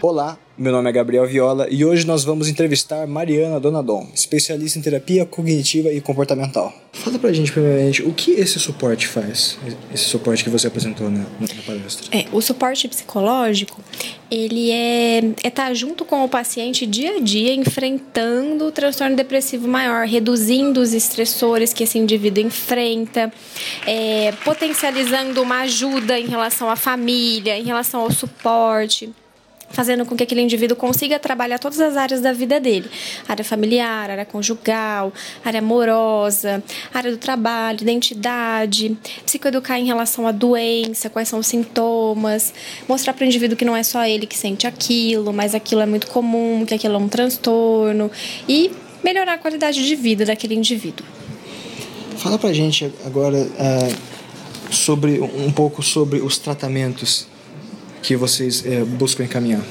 Olá, meu nome é Gabriel Viola e hoje nós vamos entrevistar Mariana Donadon, especialista em terapia cognitiva e comportamental. Fala pra gente, primeiramente, o que esse suporte faz? Esse suporte que você apresentou na, na palestra. É, o suporte psicológico, ele é estar é tá junto com o paciente dia a dia, enfrentando o transtorno depressivo maior, reduzindo os estressores que esse indivíduo enfrenta, é, potencializando uma ajuda em relação à família, em relação ao suporte fazendo com que aquele indivíduo consiga trabalhar todas as áreas da vida dele: área familiar, área conjugal, área amorosa, área do trabalho, identidade, psicoeducar em relação à doença, quais são os sintomas, mostrar para o indivíduo que não é só ele que sente aquilo, mas aquilo é muito comum, que aquilo é um transtorno e melhorar a qualidade de vida daquele indivíduo. Fala pra gente agora uh, sobre um pouco sobre os tratamentos que vocês é, buscam encaminhar?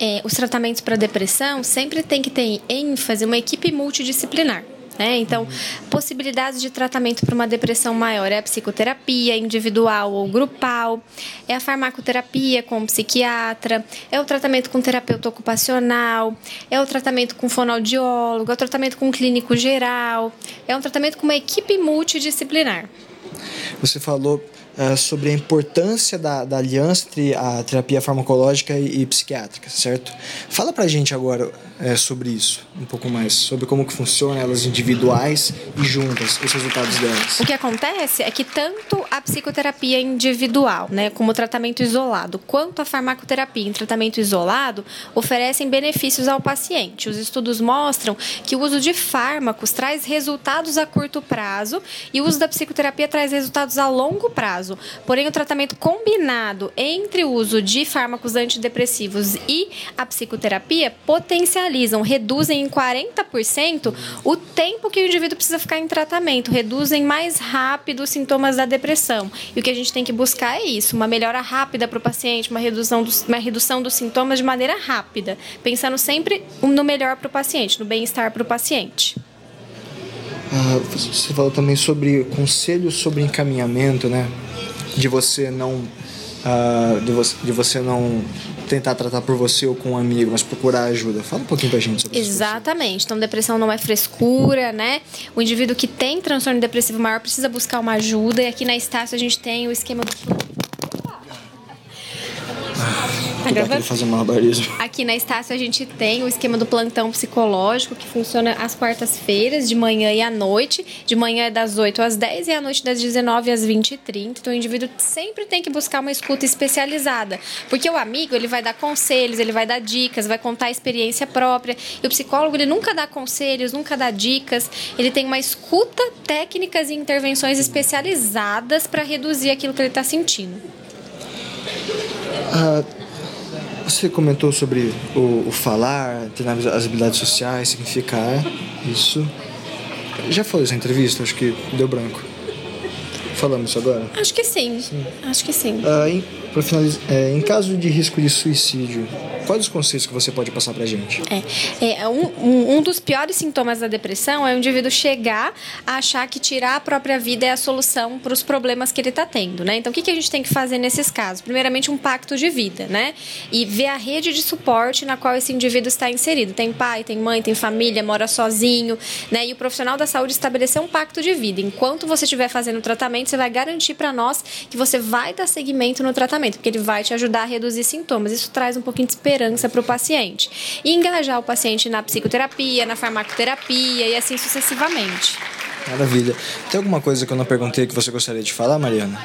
É, os tratamentos para depressão sempre tem que ter ênfase uma equipe multidisciplinar. Né? Então, possibilidades de tratamento para uma depressão maior é a psicoterapia individual ou grupal, é a farmacoterapia com psiquiatra, é o tratamento com terapeuta ocupacional, é o tratamento com fonoaudiólogo, é o tratamento com clínico geral, é um tratamento com uma equipe multidisciplinar. Você falou uh, sobre a importância da, da, aliança entre a terapia farmacológica e, e psiquiátrica, certo? Fala pra gente agora uh, sobre isso, um pouco mais, sobre como que funciona elas individuais e juntas, os resultados delas. O que acontece é que tanto a psicoterapia individual, né, como tratamento isolado, quanto a farmacoterapia em tratamento isolado, oferecem benefícios ao paciente. Os estudos mostram que o uso de fármacos traz resultados a curto prazo e o uso da psicoterapia traz resultados a longo prazo caso. Porém, o tratamento combinado entre o uso de fármacos antidepressivos e a psicoterapia potencializam, reduzem em 40% o tempo que o indivíduo precisa ficar em tratamento, reduzem mais rápido os sintomas da depressão. E o que a gente tem que buscar é isso, uma melhora rápida para o paciente, uma redução, dos, uma redução dos sintomas de maneira rápida, pensando sempre no melhor para o paciente, no bem-estar para o paciente. Ah, você falou também sobre conselhos sobre encaminhamento, né? de você não uh, de, você, de você não tentar tratar por você ou com um amigo, mas procurar ajuda. Fala um pouquinho pra gente sobre isso. Exatamente. Então, depressão não é frescura, né? O indivíduo que tem transtorno depressivo maior precisa buscar uma ajuda. E aqui na Estácio a gente tem o esquema do Tá fazer malabarismo. Aqui na Estácio a gente tem o esquema do plantão psicológico que funciona às quartas-feiras, de manhã e à noite. De manhã é das 8 às 10 e à noite das 19 às 20 e 30. Então o indivíduo sempre tem que buscar uma escuta especializada. Porque o amigo, ele vai dar conselhos, ele vai dar dicas, vai contar a experiência própria. E o psicólogo, ele nunca dá conselhos, nunca dá dicas. Ele tem uma escuta, técnicas e intervenções especializadas para reduzir aquilo que ele está sentindo. Uh, você comentou sobre o, o falar, treinar as habilidades sociais, significar isso. Já foi essa entrevista? Acho que deu branco. Falamos isso agora? Acho que sim. sim. Acho que sim. Uh, em, finalizar, é, em caso de risco de suicídio, quais os conceitos que você pode passar pra gente? É, é um, um dos piores sintomas da depressão é o indivíduo chegar a achar que tirar a própria vida é a solução para os problemas que ele está tendo, né? Então, o que, que a gente tem que fazer nesses casos? Primeiramente, um pacto de vida, né? E ver a rede de suporte na qual esse indivíduo está inserido. Tem pai, tem mãe, tem família, mora sozinho, né? E o profissional da saúde estabelecer um pacto de vida. Enquanto você estiver fazendo o tratamento, você vai garantir para nós que você vai dar seguimento no tratamento, porque ele vai te ajudar a reduzir sintomas. Isso traz um pouquinho de esperança para o paciente. E engajar o paciente na psicoterapia, na farmacoterapia e assim sucessivamente. Maravilha. Tem alguma coisa que eu não perguntei que você gostaria de falar, Mariana?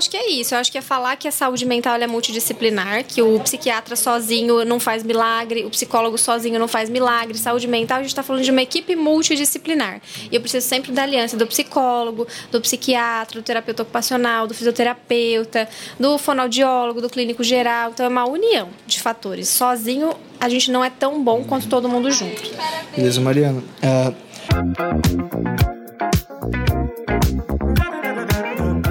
Acho que é isso. Eu acho que é falar que a saúde mental é multidisciplinar, que o psiquiatra sozinho não faz milagre, o psicólogo sozinho não faz milagre. Saúde mental, a gente está falando de uma equipe multidisciplinar. E eu preciso sempre da aliança do psicólogo, do psiquiatra, do terapeuta ocupacional, do fisioterapeuta, do fonoaudiólogo, do clínico geral. Então é uma união de fatores. Sozinho a gente não é tão bom quanto todo mundo junto. Beleza, Mariana. Uh